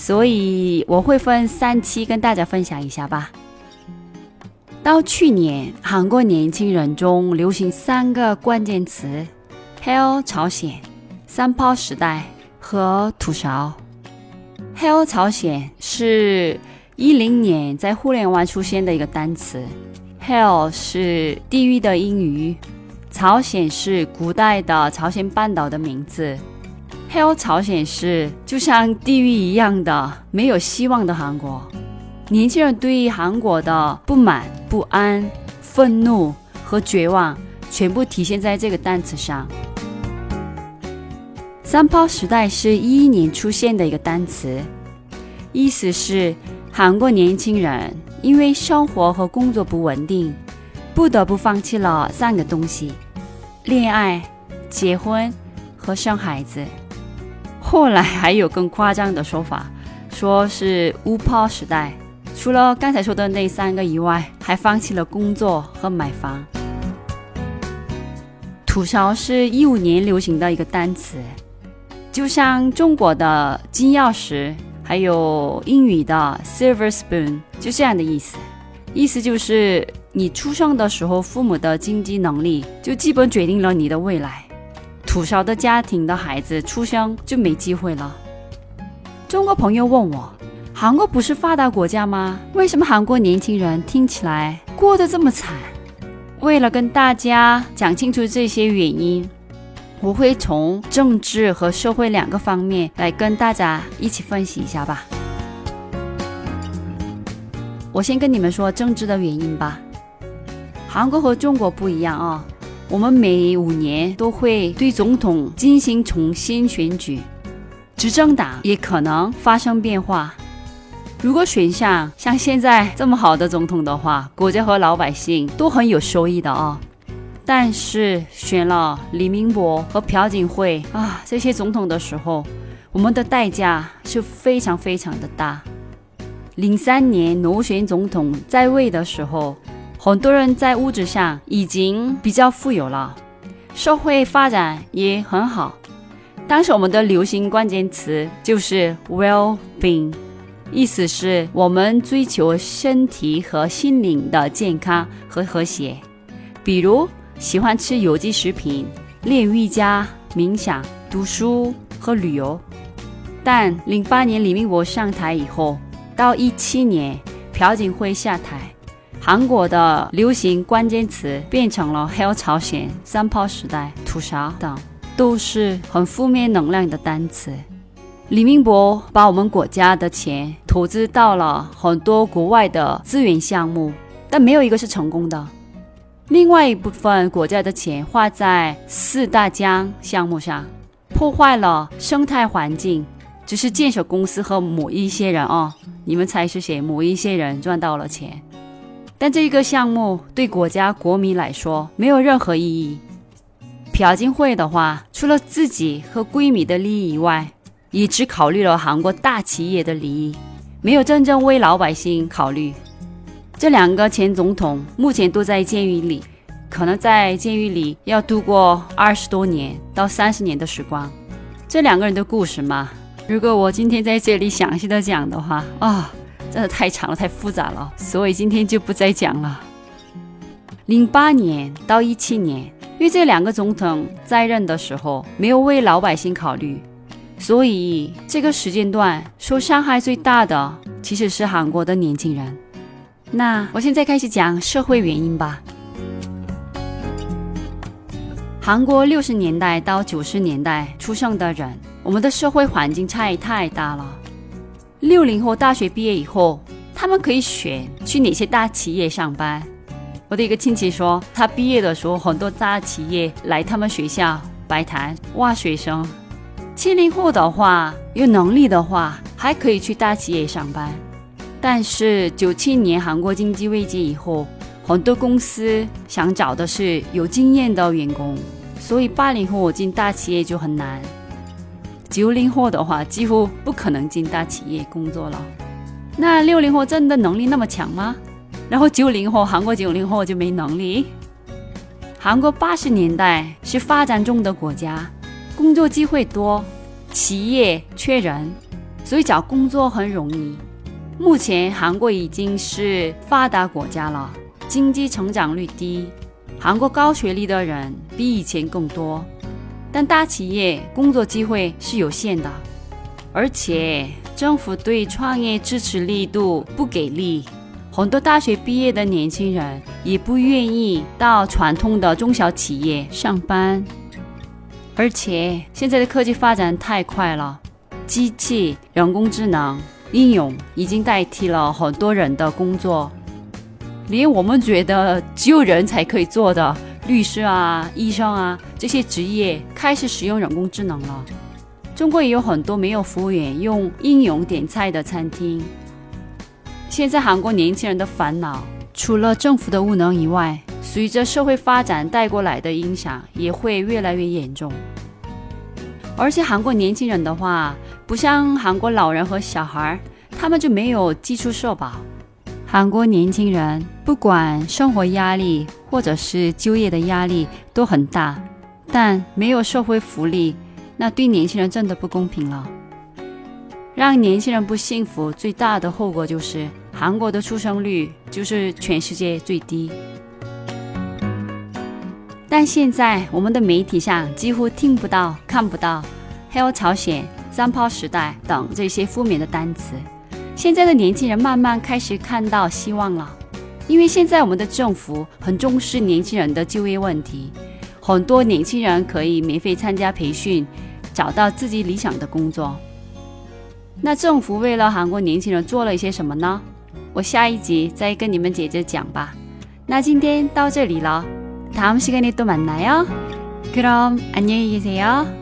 所以我会分三期跟大家分享一下吧。到去年，韩国年轻人中流行三个关键词：Hell 朝鲜、三炮时代和土勺。Hell 朝鲜是一零年在互联网出现的一个单词，Hell 是地狱的英语，朝鲜是古代的朝鲜半岛的名字。Hell 朝鲜是就像地狱一样的没有希望的韩国，年轻人对于韩国的不满、不安、愤怒和绝望，全部体现在这个单词上。三炮时代是一一年出现的一个单词，意思是韩国年轻人因为生活和工作不稳定，不得不放弃了三个东西：恋爱、结婚和生孩子。后来还有更夸张的说法，说是乌炮时代，除了刚才说的那三个以外，还放弃了工作和买房。吐槽是一五年流行的一个单词，就像中国的金钥匙，还有英语的 silver spoon，就这样的意思。意思就是你出生的时候，父母的经济能力就基本决定了你的未来。土少的家庭的孩子出生就没机会了。中国朋友问我，韩国不是发达国家吗？为什么韩国年轻人听起来过得这么惨？为了跟大家讲清楚这些原因，我会从政治和社会两个方面来跟大家一起分析一下吧。我先跟你们说政治的原因吧。韩国和中国不一样啊。我们每五年都会对总统进行重新选举，执政党也可能发生变化。如果选项像现在这么好的总统的话，国家和老百姓都很有收益的哦。但是选了李明博和朴槿惠啊这些总统的时候，我们的代价是非常非常的大。零三年挪选总统在位的时候。很多人在物质上已经比较富有了，社会发展也很好。当时我们的流行关键词就是 well-being，意思是我们追求身体和心灵的健康和和谐。比如喜欢吃有机食品、练瑜伽、冥想、读书和旅游。但零八年李明博上台以后，到一七年朴槿惠下台。韩国的流行关键词变成了 “Hell 朝鲜”、“三炮时代”、“屠杀”等，都是很负面能量的单词。李明博把我们国家的钱投资到了很多国外的资源项目，但没有一个是成功的。另外一部分国家的钱花在四大江项目上，破坏了生态环境。只是建设公司和某一些人哦，你们猜是谁？某一些人赚到了钱。但这一个项目对国家国民来说没有任何意义。朴槿惠的话，除了自己和闺蜜的利益以外，也只考虑了韩国大企业的利益，没有真正为老百姓考虑。这两个前总统目前都在监狱里，可能在监狱里要度过二十多年到三十年的时光。这两个人的故事嘛，如果我今天在这里详细的讲的话啊。真的太长了，太复杂了，所以今天就不再讲了。零八年到一七年，因为这两个总统在任的时候没有为老百姓考虑，所以这个时间段受伤害最大的其实是韩国的年轻人。那我现在开始讲社会原因吧。韩国六十年代到九十年代出生的人，我们的社会环境差异太大了。六零后大学毕业以后，他们可以选去哪些大企业上班。我的一个亲戚说，他毕业的时候，很多大企业来他们学校摆摊挖学生。七零后的话，有能力的话，还可以去大企业上班。但是九七年韩国经济危机以后，很多公司想找的是有经验的员工，所以八零后进大企业就很难。九零后的话，几乎不可能进大企业工作了。那六零后真的能力那么强吗？然后九零后，韩国九零后就没能力？韩国八十年代是发展中的国家，工作机会多，企业缺人，所以找工作很容易。目前韩国已经是发达国家了，经济成长率低，韩国高学历的人比以前更多。但大企业工作机会是有限的，而且政府对创业支持力度不给力，很多大学毕业的年轻人也不愿意到传统的中小企业上班。而且现在的科技发展太快了，机器、人工智能应用已经代替了很多人的工作，连我们觉得只有人才可以做的。律师啊，医生啊，这些职业开始使用人工智能了。中国也有很多没有服务员用应用点菜的餐厅。现在韩国年轻人的烦恼，除了政府的无能以外，随着社会发展带过来的影响也会越来越严重。而且韩国年轻人的话，不像韩国老人和小孩，他们就没有基础社保。韩国年轻人不管生活压力或者是就业的压力都很大，但没有社会福利，那对年轻人真的不公平了。让年轻人不幸福最大的后果就是韩国的出生率就是全世界最低。但现在我们的媒体上几乎听不到、看不到“黑欧朝鲜”“三炮时代”等这些负面的单词。现在的年轻人慢慢开始看到希望了，因为现在我们的政府很重视年轻人的就业问题，很多年轻人可以免费参加培训，找到自己理想的工作。那政府为了韩国年轻人做了一些什么呢？我下一集再跟你们接着讲吧。那今天到这里了，다음시간에또만나요그럼안녕히계세요